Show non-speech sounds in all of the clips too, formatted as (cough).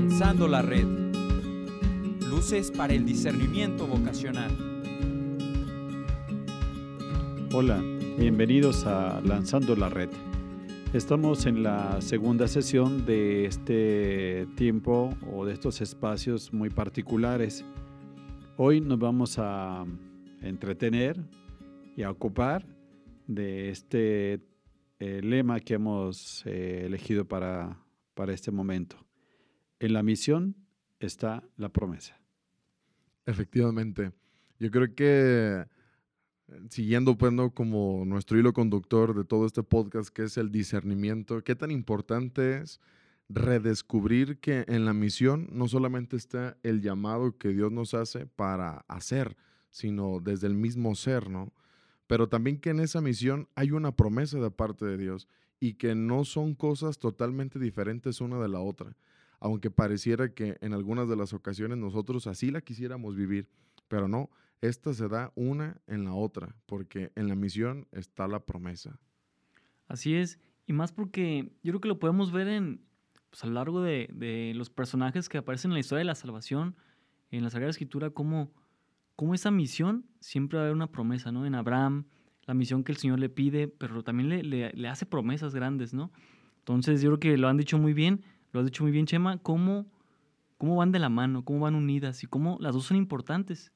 Lanzando la red. Luces para el discernimiento vocacional. Hola, bienvenidos a Lanzando la red. Estamos en la segunda sesión de este tiempo o de estos espacios muy particulares. Hoy nos vamos a entretener y a ocupar de este eh, lema que hemos eh, elegido para, para este momento. En la misión está la promesa. Efectivamente. Yo creo que siguiendo pues, como nuestro hilo conductor de todo este podcast, que es el discernimiento, qué tan importante es redescubrir que en la misión no solamente está el llamado que Dios nos hace para hacer, sino desde el mismo ser, ¿no? Pero también que en esa misión hay una promesa de parte de Dios y que no son cosas totalmente diferentes una de la otra, aunque pareciera que en algunas de las ocasiones nosotros así la quisiéramos vivir, pero no, esta se da una en la otra, porque en la misión está la promesa. Así es, y más porque yo creo que lo podemos ver en, pues, a lo largo de, los personajes que aparecen en la historia de la salvación, en la Sagrada Escritura, cómo, cómo esa misión siempre va a haber una promesa, ¿no? En Abraham, la misión que el Señor le pide, pero también le, le, hace promesas grandes, ¿no? Entonces yo creo que lo han dicho muy bien, lo has dicho muy bien, Chema, cómo, cómo van de la mano, cómo van unidas y cómo las dos son importantes.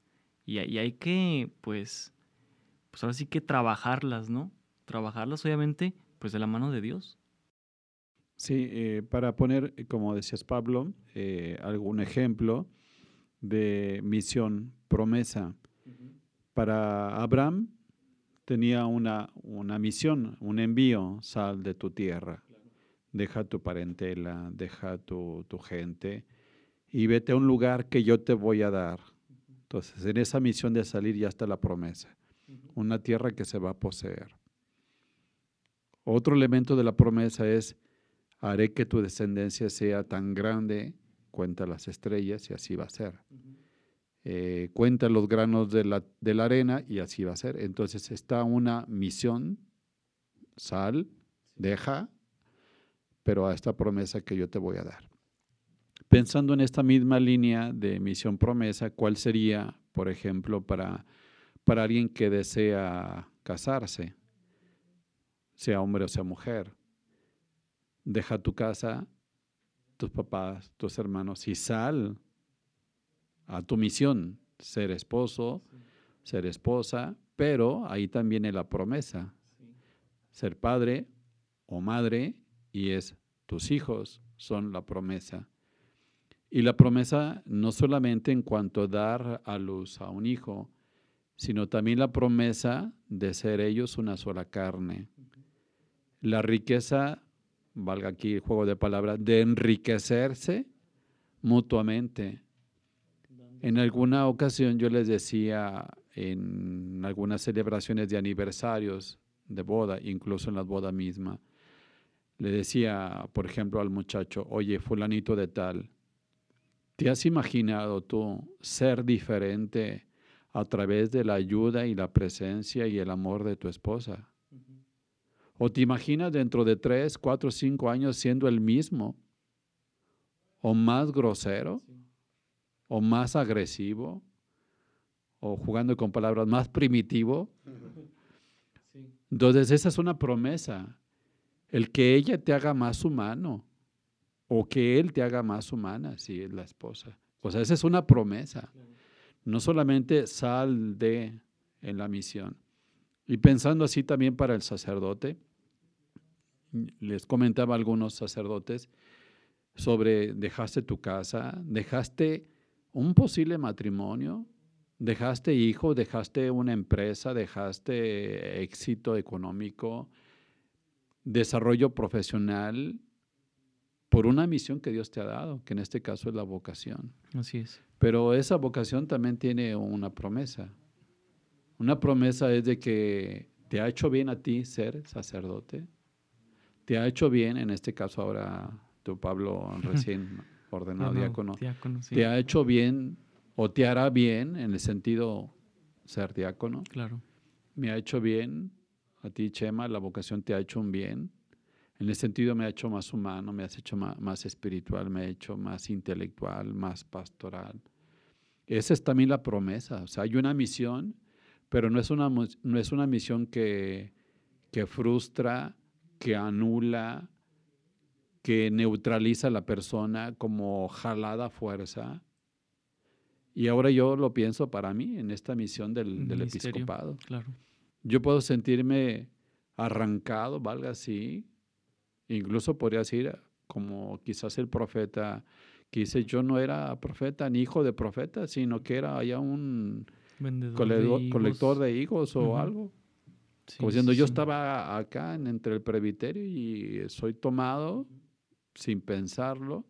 Y, hay que, pues, pues ahora sí que trabajarlas, ¿no? Trabajarlas, obviamente, pues de la mano de Dios. Sí, eh, para poner, como decías Pablo, eh, algún ejemplo de misión, promesa. Para Abraham tenía una, una misión, un envío, sal de tu tierra, deja tu parentela, deja tu, tu gente y vete a un lugar que yo te voy a dar entonces, en esa misión de salir ya está la promesa, una tierra que se va a poseer. Otro elemento de la promesa es, haré que tu descendencia sea tan grande, cuenta las estrellas y así va a ser. Eh, cuenta los granos de la, de la arena y así va a ser. Entonces está una misión, sal, deja, pero a esta promesa que yo te voy a dar. Pensando en esta misma línea de misión promesa, ¿cuál sería, por ejemplo, para, para alguien que desea casarse, sea hombre o sea mujer? Deja tu casa, tus papás, tus hermanos y sal a tu misión, ser esposo, ser esposa, pero ahí también viene la promesa, ser padre o madre y es tus hijos son la promesa. Y la promesa no solamente en cuanto a dar a luz a un hijo, sino también la promesa de ser ellos una sola carne. La riqueza, valga aquí el juego de palabras, de enriquecerse mutuamente. En alguna ocasión yo les decía en algunas celebraciones de aniversarios de boda, incluso en la boda misma, le decía, por ejemplo, al muchacho, oye, fulanito de tal, ¿Te has imaginado tú ser diferente a través de la ayuda y la presencia y el amor de tu esposa? ¿O te imaginas dentro de tres, cuatro, cinco años siendo el mismo? ¿O más grosero? ¿O más agresivo? ¿O jugando con palabras más primitivo? (laughs) Entonces esa es una promesa. El que ella te haga más humano o que Él te haga más humana si es la esposa. O sea, esa es una promesa. No solamente sal de en la misión. Y pensando así también para el sacerdote, les comentaba a algunos sacerdotes sobre dejaste tu casa, dejaste un posible matrimonio, dejaste hijo, dejaste una empresa, dejaste éxito económico, desarrollo profesional, por una misión que Dios te ha dado, que en este caso es la vocación. Así es. Pero esa vocación también tiene una promesa. Una promesa es de que te ha hecho bien a ti ser sacerdote. Te ha hecho bien, en este caso ahora tu Pablo (laughs) recién ordenado diácono. Te ha hecho bien o te hará bien en el sentido ser diácono. Claro. Me ha hecho bien a ti, Chema, la vocación te ha hecho un bien En ese sentido me ha hecho más humano, me has hecho más, más espiritual, me ha hecho más intelectual, más pastoral. Esa es también la promesa. O sea, hay una misión, pero no es una, no es una misión que, que frustra, que anula, que neutraliza a la persona como jalada fuerza. Y ahora yo lo pienso para mí en esta misión del, del episcopado. Claro. Yo puedo sentirme arrancado, valga así, incluso podría decir, como quizás el profeta que dice, yo no era profeta ni hijo de profeta, sino que era ya un de colector de higos o algo. Sí, Como sí, diciendo, yo sí. estaba acá en- entre el presbiterio y soy tomado sin pensarlo,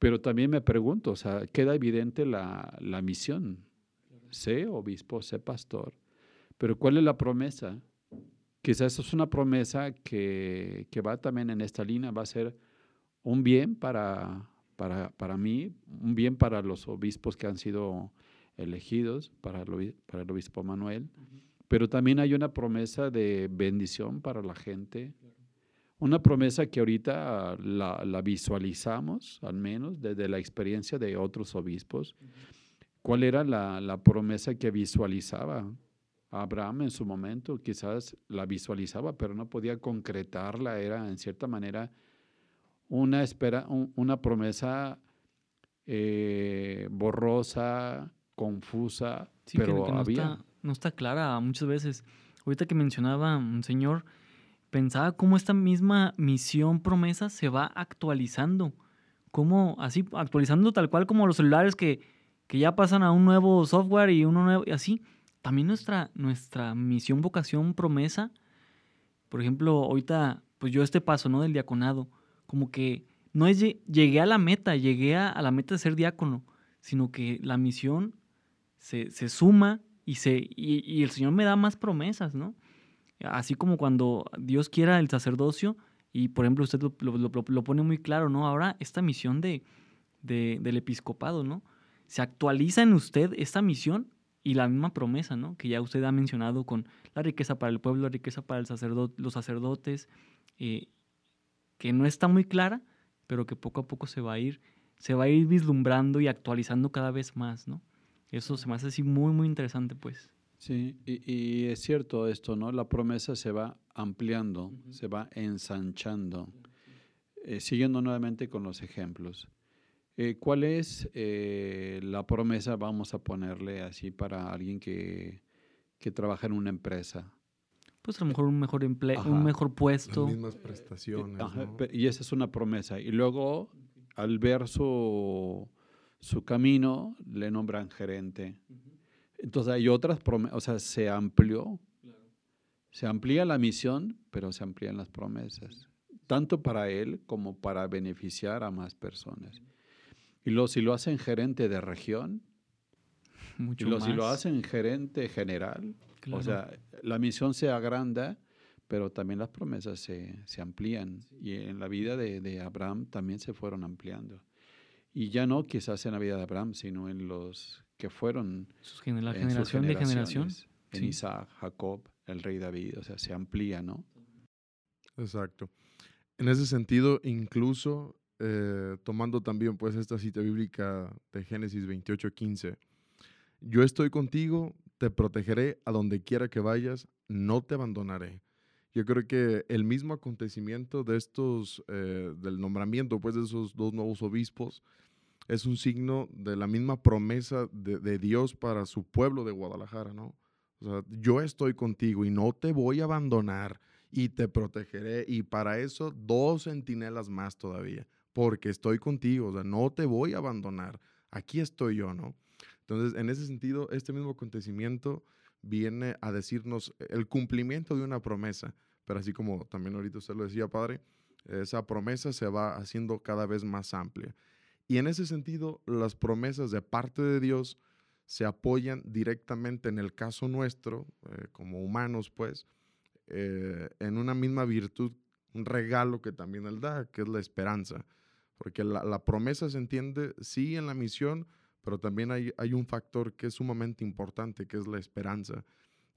pero también me pregunto, o sea, queda evidente la, la misión. Sé obispo, sé pastor, pero ¿cuál es la promesa? Quizás eso es una promesa que, que va también en esta línea, va a ser un bien para, para, para mí, un bien para los obispos que han sido elegidos, para el, obi- para el obispo Manuel, pero también hay una promesa de bendición para la gente, una promesa que ahorita la, la visualizamos, al menos desde la experiencia de otros obispos. ¿Cuál era la, la promesa que visualizaba Abraham en su momento? Quizás la visualizaba, pero no podía concretarla, era en cierta manera una, espera, un- una promesa eh, borrosa, confusa, Sí, pero que, no, había. está, no está clara muchas veces. Ahorita que mencionaba un señor, pensaba cómo esta misma misión promesa se va actualizando. Cómo así, actualizando tal cual como los celulares que, que ya pasan a un nuevo software y uno nuevo, y así. También nuestra, nuestra misión, vocación, promesa. Por ejemplo, ahorita, pues yo este paso, ¿no? Del diaconado, como que no es lle- llegué a la meta, llegué a, a la meta de ser diácono, sino que la misión se, se suma y, se, y, el Señor me da más promesas, ¿no? Así como cuando Dios quiera el sacerdocio, y por ejemplo usted lo, lo- lo- lo pone muy claro, ¿no? Ahora esta misión de, de- del episcopado, ¿no? Se actualiza en usted esta misión y la misma promesa, ¿no? Que ya usted ha mencionado con la riqueza para el pueblo, la riqueza para el los sacerdotes, eh, que no está muy clara, pero que poco a poco se va a ir, se va a ir vislumbrando y actualizando cada vez más, ¿no? Eso se me hace así muy, muy interesante, pues. Sí, y, y es cierto esto, ¿no? La promesa se va ampliando, se va ensanchando. Eh, siguiendo nuevamente con los ejemplos. Eh, ¿Cuál es eh, la promesa, vamos a ponerle así, para alguien que, que trabaja en una empresa? Pues a lo mejor un mejor empleo, un mejor Las puesto. mismas prestaciones. Ajá, ¿no? pe- Y esa es una promesa. Y luego, al ver su, su camino, le nombran gerente. Entonces hay otras promesas, o sea, se amplió. Se amplía la misión, pero se amplían las promesas. Tanto para él como para beneficiar a más personas. Y lo, si lo hacen gerente de región, (laughs) y Mucho lo, más. si lo hacen gerente general, Claro. o sea, la misión se agranda, pero también las promesas se, se amplían. Y en la vida de, de Abraham también se fueron ampliando. Y ya no quizás en la vida de Abraham, sino en los que fueron Sus gener- la en sus generación de generación. generaciones, En sí. Isaac, Jacob, el rey David, o sea, se amplía, ¿no? Exacto. En ese sentido, incluso eh, tomando también pues esta cita bíblica de Génesis 28, 15, yo estoy contigo, te protegeré a donde quiera que vayas, no te abandonaré. Yo creo que el mismo acontecimiento de estos, eh, del nombramiento pues de esos dos nuevos obispos, es un signo de la misma promesa de, de Dios para su pueblo de Guadalajara, ¿no? O sea, yo estoy contigo y no te voy a abandonar y te protegeré. Y para eso dos centinelas más todavía, porque estoy contigo, o sea, no te voy a abandonar. Aquí estoy yo, ¿no? Entonces, en ese sentido, este mismo acontecimiento viene a decirnos el cumplimiento de una promesa, pero así como también ahorita usted lo decía, padre, esa promesa se va haciendo cada vez más amplia. Y en ese sentido, las promesas de parte de Dios se apoyan directamente en el caso nuestro, eh, como humanos, pues, eh, en una misma virtud, un regalo que también Él da, que es la esperanza. Porque la, la promesa se entiende, sí, en la misión, pero también hay, hay un factor que es sumamente importante, que es la esperanza,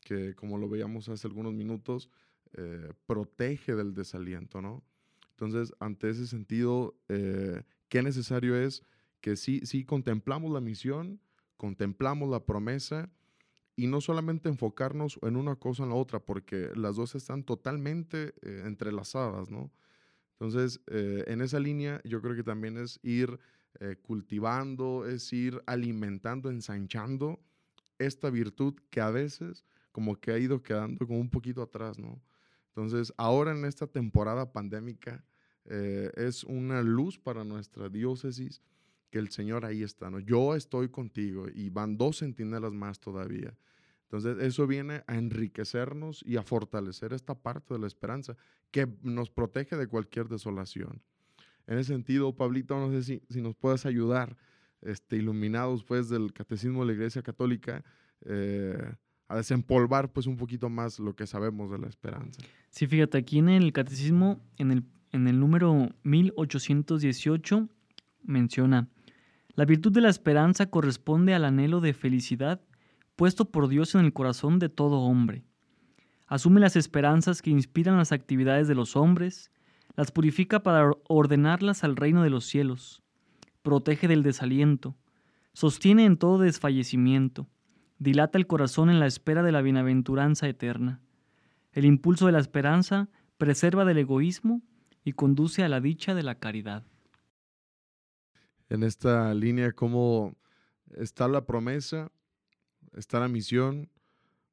que como lo veíamos hace algunos minutos, eh, protege del desaliento, ¿no? Entonces, ante ese sentido, eh, qué necesario es que sí, sí contemplamos la misión, contemplamos la promesa y no solamente enfocarnos en una cosa o en la otra, porque las dos están totalmente eh, entrelazadas, ¿no? Entonces, eh, en esa línea yo creo que también es ir eh, cultivando, es ir alimentando, ensanchando esta virtud que a veces como que ha ido quedando como un poquito atrás, ¿no? Entonces, ahora en esta temporada pandémica es una luz para nuestra diócesis que el Señor ahí está, ¿no? Yo estoy contigo y van dos centinelas más todavía. Entonces, eso viene a enriquecernos y a fortalecer esta parte de la esperanza que nos protege de cualquier desolación. En ese sentido, Pablito, no sé si, si nos puedes ayudar, este, iluminados pues del catecismo de la Iglesia Católica, eh, a desempolvar pues un poquito más lo que sabemos de la esperanza. Sí, fíjate, aquí en el catecismo, en el, en el número 1818, menciona, la virtud de la esperanza corresponde al anhelo de felicidad puesto por Dios en el corazón de todo hombre. Asume las esperanzas que inspiran las actividades de los hombres, las purifica para ordenarlas al reino de los cielos, protege del desaliento, sostiene en todo desfallecimiento, dilata el corazón en la espera de la bienaventuranza eterna. El impulso de la esperanza preserva del egoísmo y conduce a la dicha de la caridad en esta línea, cómo está la promesa, está la misión,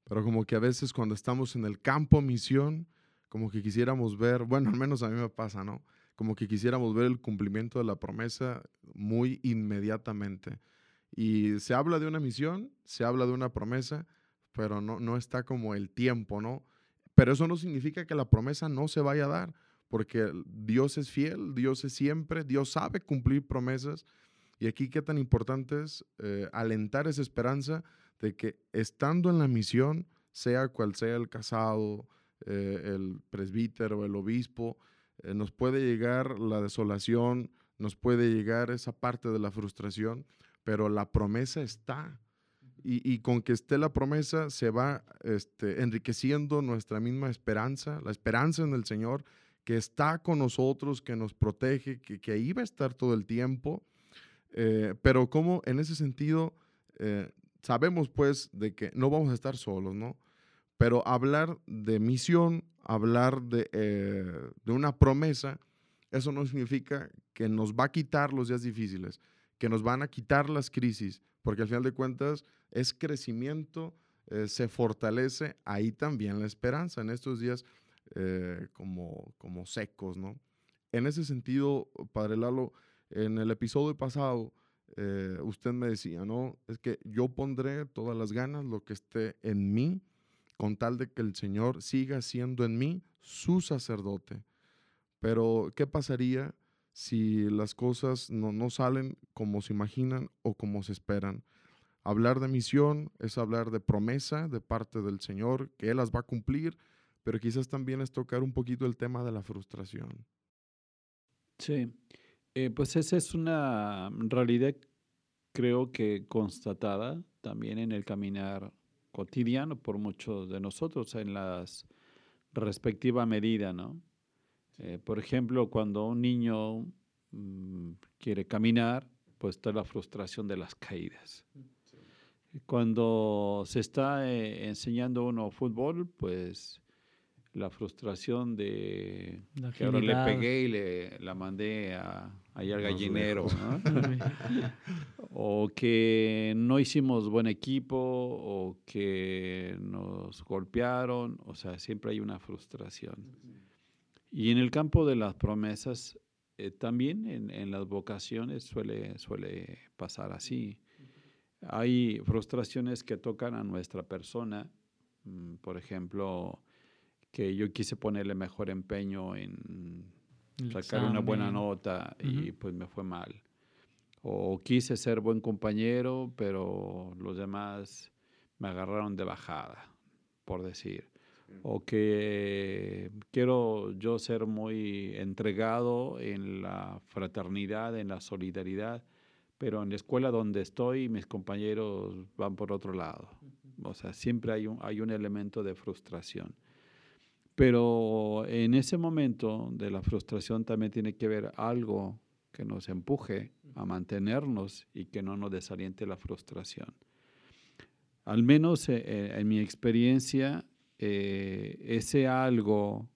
pero como que a veces cuando estamos en el campo misión, como que quisiéramos ver, bueno, al menos a mí me pasa, ¿no? Como que quisiéramos ver el cumplimiento de la promesa muy inmediatamente. Y se habla de una misión, se habla de una promesa, pero no, no está como el tiempo, ¿no? Pero eso no significa que la promesa no se vaya a dar porque Dios es fiel, Dios es siempre, Dios sabe cumplir promesas. Y aquí qué tan importante es eh, alentar esa esperanza de que estando en la misión, sea cual sea el casado, eh, el presbítero, el obispo, eh, nos puede llegar la desolación, nos puede llegar esa parte de la frustración, pero la promesa está. Y, con que esté la promesa se va este, enriqueciendo nuestra misma esperanza, la esperanza en el Señor, que está con nosotros, que nos protege, que, que ahí va a estar todo el tiempo. Eh, pero como en ese sentido eh, sabemos pues de que no vamos a estar solos, ¿no? Pero hablar de misión, hablar de, eh, de una promesa, eso no significa que nos va a quitar los días difíciles, que nos van a quitar las crisis, porque al final de cuentas es crecimiento, se fortalece ahí también la esperanza. En estos días eh, como, como secos, ¿no? En ese sentido, Padre Lalo, en el episodio pasado, eh, usted me decía, ¿no? Es que yo pondré todas las ganas, lo que esté en mí, con tal de que el Señor siga siendo en mí su sacerdote. Pero, ¿qué pasaría si las cosas no, no salen como se imaginan o como se esperan? Hablar de misión es hablar de promesa de parte del Señor, que Él las va a cumplir pero quizás también es tocar un poquito el tema de la frustración. Sí, eh, pues esa es una realidad creo que constatada también en el caminar cotidiano por muchos de nosotros en las respectiva medida, ¿no? Eh, por ejemplo, cuando un niño mm, quiere caminar, pues está la frustración de las caídas. Cuando se está eh, enseñando uno fútbol, pues la frustración de que ahora le pegué y le la mandé a, allá al gallinero, (laughs) o que no hicimos buen equipo, o que nos golpearon, o sea, siempre hay una frustración. Y en el campo de las promesas, eh, también en, en, las vocaciones suele, suele pasar así. Hay frustraciones que tocan a nuestra persona, mm, por ejemplo, que yo quise ponerle mejor empeño en sacar una buena nota y pues me fue mal. O quise ser buen compañero, pero los demás me agarraron de bajada, por decir. O que quiero yo ser muy entregado en la fraternidad, en la solidaridad, pero en la escuela donde estoy mis compañeros van por otro lado. O sea, siempre hay un, hay un elemento de frustración. Pero en ese momento de la frustración también tiene que ver algo que nos empuje a mantenernos y que no nos desaliente la frustración. Al menos eh, en mi experiencia, eh, ese algo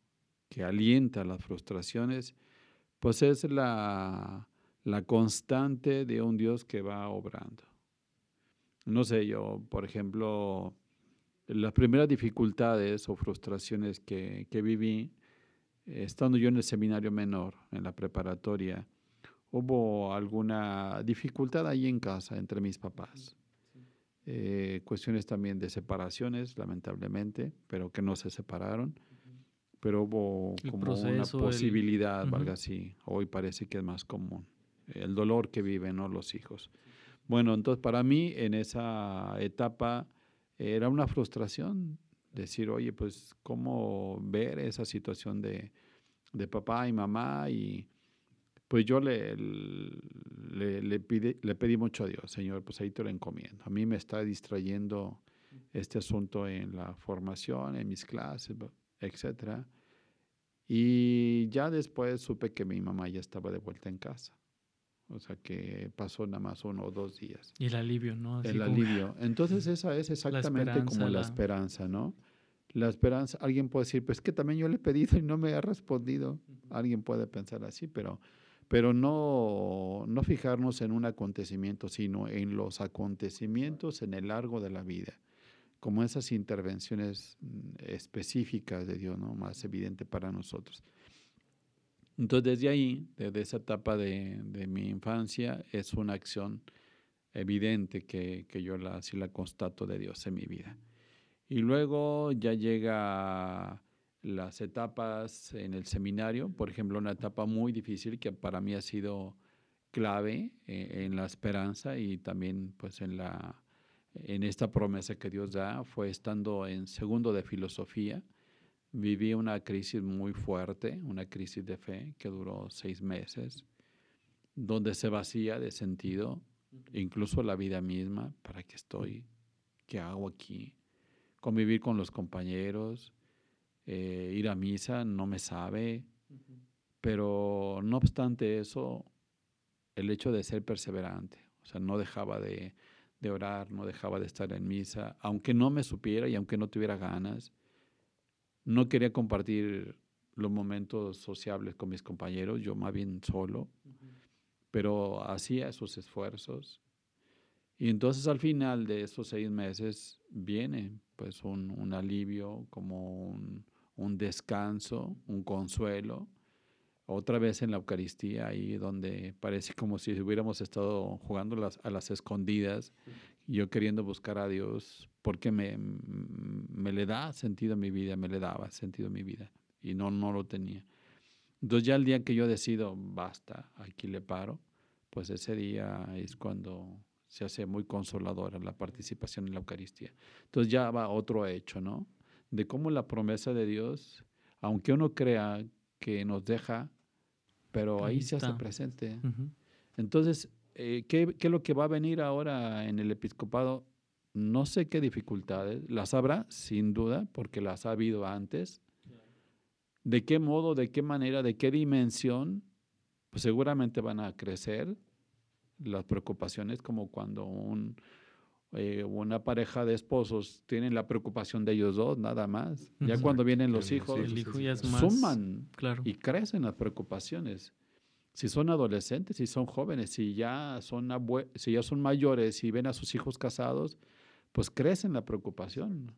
que alienta las frustraciones, pues es la, la constante de un Dios que va obrando. No sé, yo, por ejemplo, las primeras dificultades o frustraciones que, que viví, estando yo en el seminario menor, en la preparatoria, hubo alguna dificultad ahí en casa entre mis papás. Eh, cuestiones también de separaciones, lamentablemente, pero que no se separaron. Pero hubo como una posibilidad, valga así. Hoy parece que es más común. El dolor que viven los hijos. Bueno, entonces para mí en esa etapa era una frustración decir, oye, pues cómo ver esa situación de, de papá y mamá y pues yo le, le, le, pedí mucho a Dios, Señor, pues ahí te lo encomiendo. A mí me está distrayendo este asunto en la formación, en mis clases, etc. Y ya después supe que mi mamá ya estaba de vuelta en casa. O sea que pasó nada más uno o dos días. Y el alivio, ¿no? el alivio. Entonces esa es (laughs) exactamente como la, esperanza, ¿no? La esperanza, alguien puede decir, pues que también yo le he pedido y no me ha respondido. Alguien puede pensar así, pero pero no, no fijarnos en un acontecimiento, sino en los acontecimientos en el largo de la vida, como esas intervenciones mm, específicas de Dios, ¿no? más evidente para nosotros. Entonces, desde ahí, desde esa etapa de, mi infancia, es una acción evidente que, yo la, la constato de Dios en mi vida. Y luego ya llega las etapas en el seminario, por ejemplo, una etapa muy difícil que para mí ha sido clave eh, en la esperanza y también pues en la en esta promesa que Dios da fue estando en segundo de filosofía viví una crisis muy fuerte una crisis de fe que duró seis meses donde se vacía de sentido incluso la vida misma para qué estoy qué hago aquí convivir con los compañeros eh, ir a misa, no me sabe, pero no obstante eso, el hecho de ser perseverante, o sea, no dejaba de, de, orar, no dejaba de estar en misa, aunque no me supiera y aunque no tuviera ganas, no quería compartir los momentos sociables con mis compañeros, yo más bien solo, pero hacía esos esfuerzos. Y entonces al final de esos seis meses viene pues un, un alivio, como un, un descanso, un consuelo. Otra vez en la Eucaristía, ahí donde parece como si hubiéramos estado jugando las, a las escondidas, yo queriendo buscar a Dios, porque me, me le da sentido a mi vida, me le daba sentido a mi vida, y no, no lo tenía. Entonces ya el día que yo decido, basta, aquí le paro, pues ese día es cuando se hace muy consoladora la participación en la Eucaristía. Entonces ya va otro hecho, ¿no? de cómo la promesa de Dios, aunque uno crea que nos deja, pero ahí, se hace presente. Entonces, eh, ¿qué, es lo que va a venir ahora en el episcopado? No sé qué dificultades, las habrá sin duda, porque las ha habido antes. ¿De qué modo, de qué manera, de qué dimensión? Pues seguramente van a crecer las preocupaciones como cuando un, eh, una pareja de esposos tienen la preocupación de ellos dos, nada más. Ya cuando vienen los hijos, suman y crecen las preocupaciones. Si son adolescentes, si son jóvenes, si ya son, si ya son mayores y ven a sus hijos casados, pues crecen la preocupación.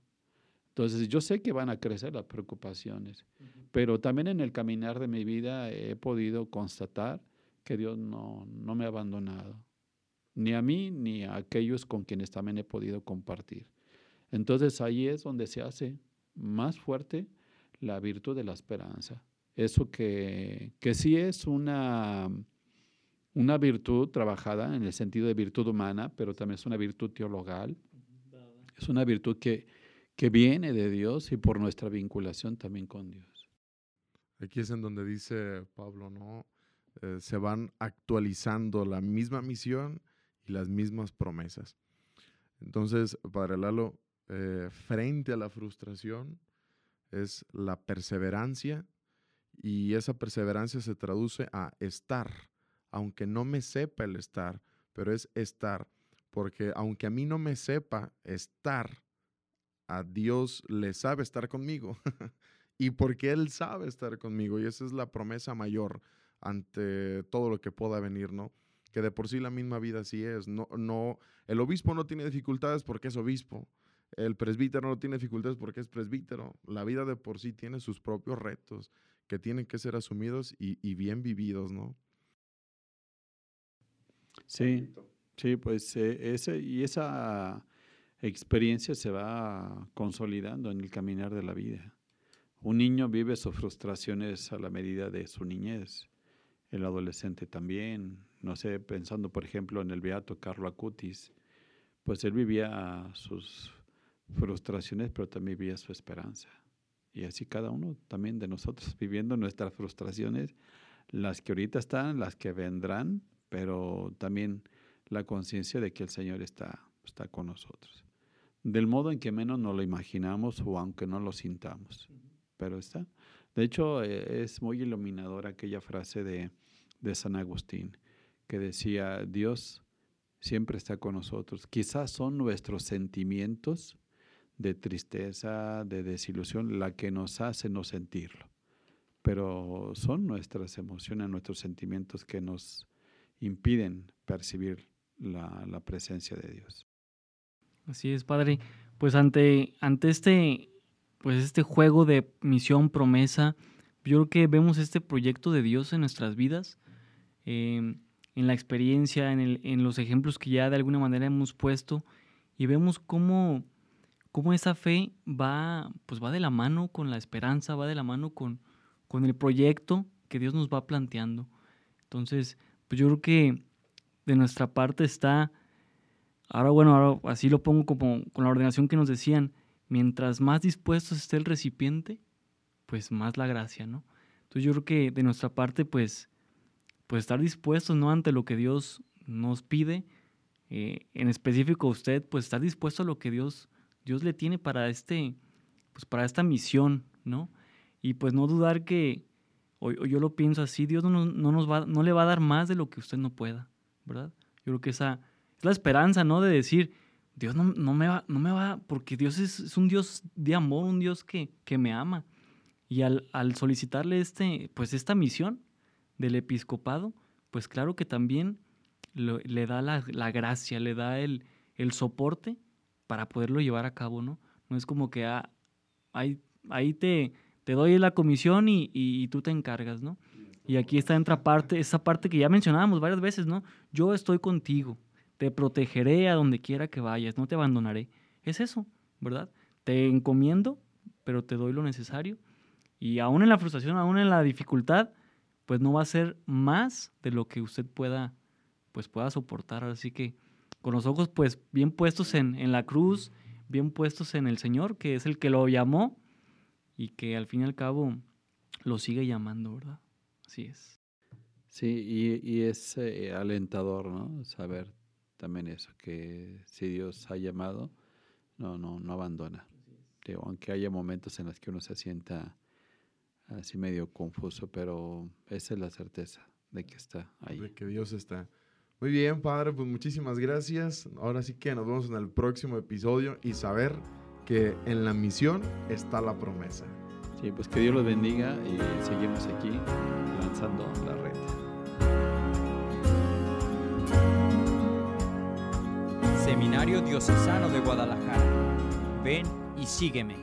Entonces yo sé que van a crecer las preocupaciones, pero también en el caminar de mi vida he podido constatar que Dios no, no me ha abandonado ni a mí ni a aquellos con quienes también he podido compartir. Entonces ahí es donde se hace más fuerte la virtud de la esperanza. Eso que, que sí es una, una virtud trabajada en el sentido de virtud humana, pero también es una virtud teologal. Es una virtud que, que viene de Dios y por nuestra vinculación también con Dios. Aquí es en donde dice Pablo, ¿no? Eh, se van actualizando la misma misión y las mismas promesas. Entonces, Padre Lalo, eh, frente a la frustración, es la perseverancia y esa perseverancia se traduce a estar, aunque no me sepa el estar, pero es estar, porque aunque a mí no me sepa estar, a Dios le sabe estar conmigo (laughs) y porque Él sabe estar conmigo y esa es la promesa mayor ante todo lo que pueda venir, ¿no? Que de por sí la misma vida así es. No, no, el obispo no tiene dificultades porque es obispo. El presbítero no tiene dificultades porque es presbítero. La vida de por sí tiene sus propios retos que tienen que ser asumidos y, bien vividos, ¿no? Sí, sí, pues eh, ese, y esa experiencia se va consolidando en el caminar de la vida. Un niño vive sus frustraciones a la medida de su niñez, el adolescente también, no sé, pensando por ejemplo en el beato Carlo Acutis, pues él vivía sus frustraciones, pero también vivía su esperanza. Y así cada uno también de nosotros (laughs) viviendo nuestras frustraciones, las que ahorita están, las que vendrán, pero también la conciencia de que el Señor está, está con nosotros. Del modo en que menos nos lo imaginamos o aunque no lo sintamos, pero está. De hecho, eh, es muy iluminadora aquella frase de, de San Agustín, que decía, Dios siempre está con nosotros. Quizás son nuestros sentimientos de tristeza, de desilusión, la que nos hace no sentirlo. Pero son nuestras emociones, nuestros sentimientos que nos impiden percibir la, presencia de Dios. Así es, Padre. Pues ante, ante este, pues este juego de misión, promesa, yo creo que vemos este proyecto de Dios en nuestras vidas, em, en la experiencia, en, el, en los ejemplos que ya de alguna manera hemos puesto, y vemos cómo cómo esa fe va, pues va de la mano con la esperanza, va de la mano con, con el proyecto que Dios nos va planteando. Entonces, pues yo creo que de nuestra parte está, ahora bueno, ahora así lo pongo como con la ordenación que nos decían, mientras más dispuesto esté el recipiente, pues más la gracia, ¿no? Entonces yo creo que de nuestra parte, pues, pues estar dispuestos, ¿no? Ante lo que Dios nos pide, eh, en específico usted, pues estar dispuesto a lo que Dios Dios le tiene para este, pues para esta misión, ¿no? Y pues no dudar que, o, yo lo pienso así, Dios no, nos va, no le va a dar más de lo que usted no pueda, ¿verdad? Yo creo que esa es la esperanza, ¿no? De decir, Dios no, no me, va, no me va, porque Dios es, un Dios de amor, un Dios que, que me ama. Y al, al, solicitarle este, pues esta misión del episcopado, pues claro que también le da la, la, gracia, le da el, el soporte para poderlo llevar a cabo, ¿no? No es como que ah, ahí, ahí te, te doy la comisión y, tú te encargas, ¿no? Y aquí está otra parte, esa parte que ya mencionábamos varias veces, ¿no? Yo estoy contigo, te protegeré a donde quiera que vayas, no te abandonaré. Es eso, ¿verdad? Te encomiendo, pero te doy lo necesario. Y aún en la frustración, aún en la dificultad, pues no va a ser más de lo que usted pueda, pues pueda soportar. Así que con los ojos pues bien puestos en, la cruz, bien puestos en el Señor, que es el que lo llamó y que al fin y al cabo lo sigue llamando, ¿verdad? Así es. Sí, y, es eh, alentador, ¿no? Saber también eso, que si Dios ha llamado, no, no, no abandona. aunque haya momentos en los que uno se sienta así medio confuso, pero esa es la certeza de que está ahí. De que Dios está. Muy bien, padre, pues muchísimas gracias. Ahora sí que nos vemos en el próximo episodio y saber que en la misión está la promesa. Sí, pues que Dios los bendiga y seguimos aquí lanzando la red. Seminario Diocesano de Guadalajara. Ven y sígueme.